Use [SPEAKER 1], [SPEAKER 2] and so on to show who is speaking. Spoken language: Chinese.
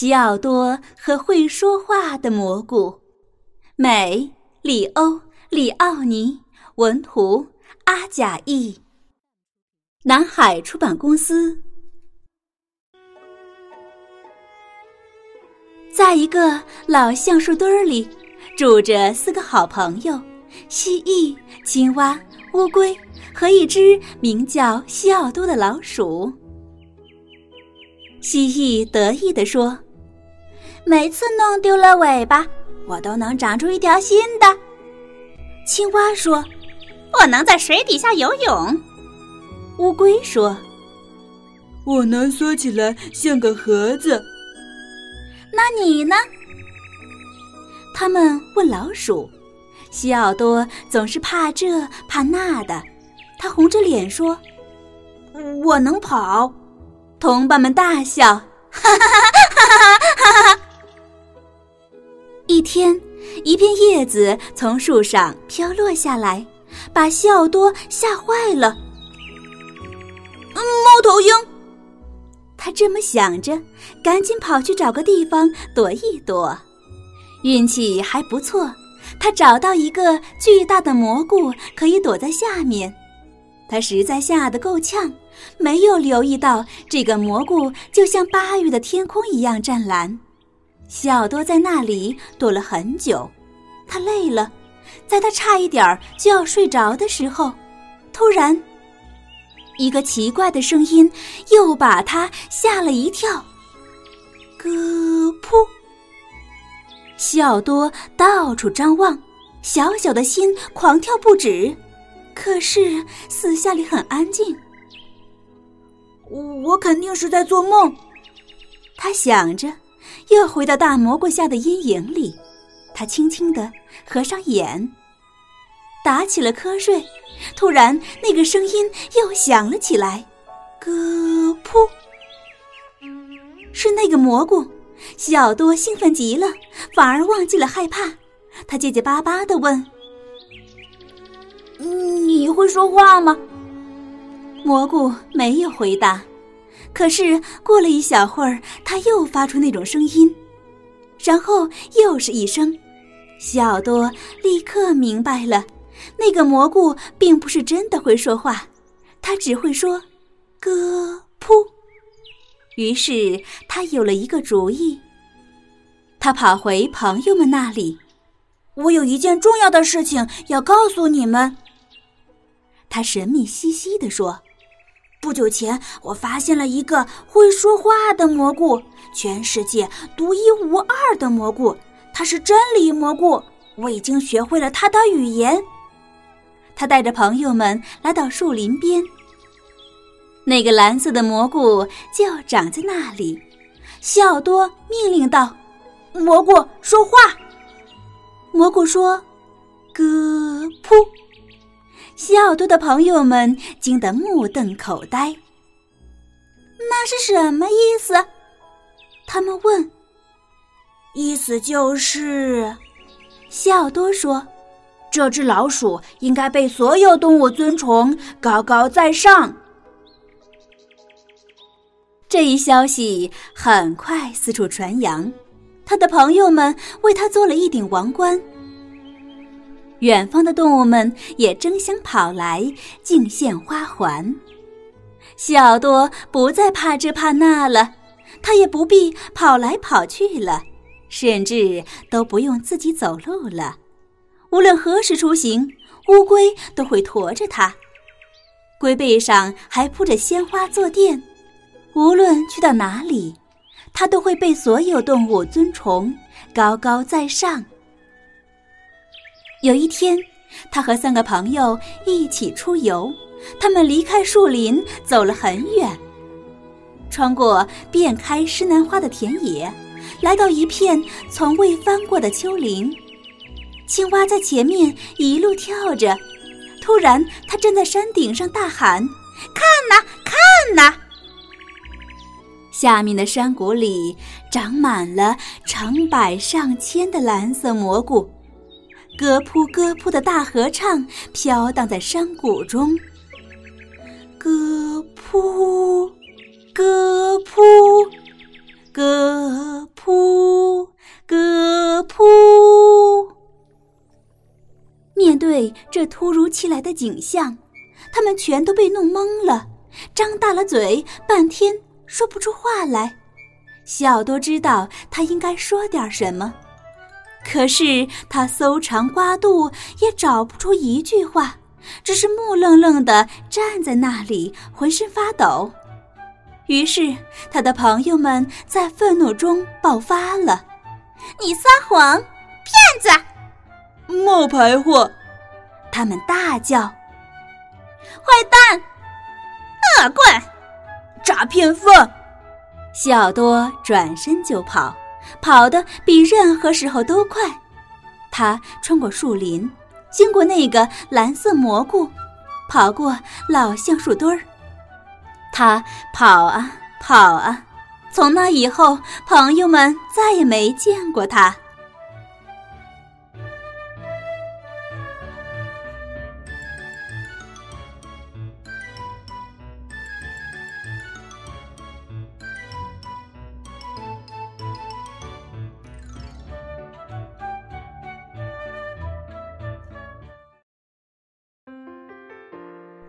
[SPEAKER 1] 西奥多和会说话的蘑菇，美里欧里奥尼文图阿贾译，南海出版公司。在一个老橡树堆儿里，住着四个好朋友：蜥蜴、青蛙、乌龟和一只名叫西奥多的老鼠。蜥蜴得意地说：“
[SPEAKER 2] 每次弄丢了尾巴，我都能长出一条新的。”
[SPEAKER 1] 青蛙说：“
[SPEAKER 3] 我能在水底下游泳。”
[SPEAKER 1] 乌龟说：“
[SPEAKER 4] 我能缩起来像个盒子。”
[SPEAKER 2] 那你呢？
[SPEAKER 1] 他们问老鼠。西奥多总是怕这怕那的，他红着脸说：“
[SPEAKER 2] 我能跑。”
[SPEAKER 1] 同伴们大笑，哈哈哈哈哈哈！一天，一片叶子从树上飘落下来，把西奥多吓坏了。
[SPEAKER 2] 猫头鹰，
[SPEAKER 1] 他这么想着，赶紧跑去找个地方躲一躲。运气还不错，他找到一个巨大的蘑菇，可以躲在下面。他实在吓得够呛，没有留意到这个蘑菇就像八月的天空一样湛蓝。小多在那里躲了很久，他累了，在他差一点儿就要睡着的时候，突然，一个奇怪的声音又把他吓了一跳。咯噗！小多到处张望，小小的心狂跳不止。可是私下里很安静。
[SPEAKER 2] 我肯定是在做梦，
[SPEAKER 1] 他想着，又回到大蘑菇下的阴影里。他轻轻的合上眼，打起了瞌睡。突然，那个声音又响了起来，咯噗！是那个蘑菇。小多兴奋极了，反而忘记了害怕。他结结巴巴的问。
[SPEAKER 2] 你会说话吗？
[SPEAKER 1] 蘑菇没有回答。可是过了一小会儿，他又发出那种声音，然后又是一声。小多立刻明白了，那个蘑菇并不是真的会说话，它只会说“咯噗”。于是他有了一个主意。他跑回朋友们那里：“
[SPEAKER 2] 我有一件重要的事情要告诉你们。”
[SPEAKER 1] 他神秘兮兮地说：“
[SPEAKER 2] 不久前，我发现了一个会说话的蘑菇，全世界独一无二的蘑菇。它是真理蘑菇，我已经学会了它的语言。”
[SPEAKER 1] 他带着朋友们来到树林边，那个蓝色的蘑菇就长在那里。西奥多命令道：“
[SPEAKER 2] 蘑菇说话。”
[SPEAKER 1] 蘑菇说：“咯噗。”西奥多的朋友们惊得目瞪口呆。
[SPEAKER 2] 那是什么意思？
[SPEAKER 1] 他们问。
[SPEAKER 2] 意思就是，
[SPEAKER 1] 西奥多说：“
[SPEAKER 2] 这只老鼠应该被所有动物尊崇，高高在上。”
[SPEAKER 1] 这一消息很快四处传扬，他的朋友们为他做了一顶王冠。远方的动物们也争相跑来敬献花环。小多不再怕这怕那了，它也不必跑来跑去了，甚至都不用自己走路了。无论何时出行，乌龟都会驮着它。龟背上还铺着鲜花坐垫，无论去到哪里，它都会被所有动物尊崇，高高在上。有一天，他和三个朋友一起出游，他们离开树林走了很远，穿过遍开石楠花的田野，来到一片从未翻过的丘陵。青蛙在前面一路跳着。突然，他站在山顶上大喊：“
[SPEAKER 3] 看呐，看呐！
[SPEAKER 1] 下面的山谷里长满了成百上千的蓝色蘑菇，歌扑歌扑的大合唱飘荡在山谷中。歌扑，歌扑，歌扑，歌扑。”面对这突如其来的景象，他们全都被弄懵了，张大了嘴，半天说不出话来。小多知道他应该说点什么，可是他搜肠刮肚也找不出一句话，只是木愣愣的站在那里，浑身发抖。于是他的朋友们在愤怒中爆发了：“
[SPEAKER 3] 你撒谎，骗子！”
[SPEAKER 4] 冒牌货！
[SPEAKER 1] 他们大叫：“
[SPEAKER 3] 坏蛋，恶棍，
[SPEAKER 4] 诈骗犯！”
[SPEAKER 1] 小多转身就跑，跑得比任何时候都快。他穿过树林，经过那个蓝色蘑菇，跑过老橡树墩儿。他跑啊跑啊，从那以后，朋友们再也没见过他。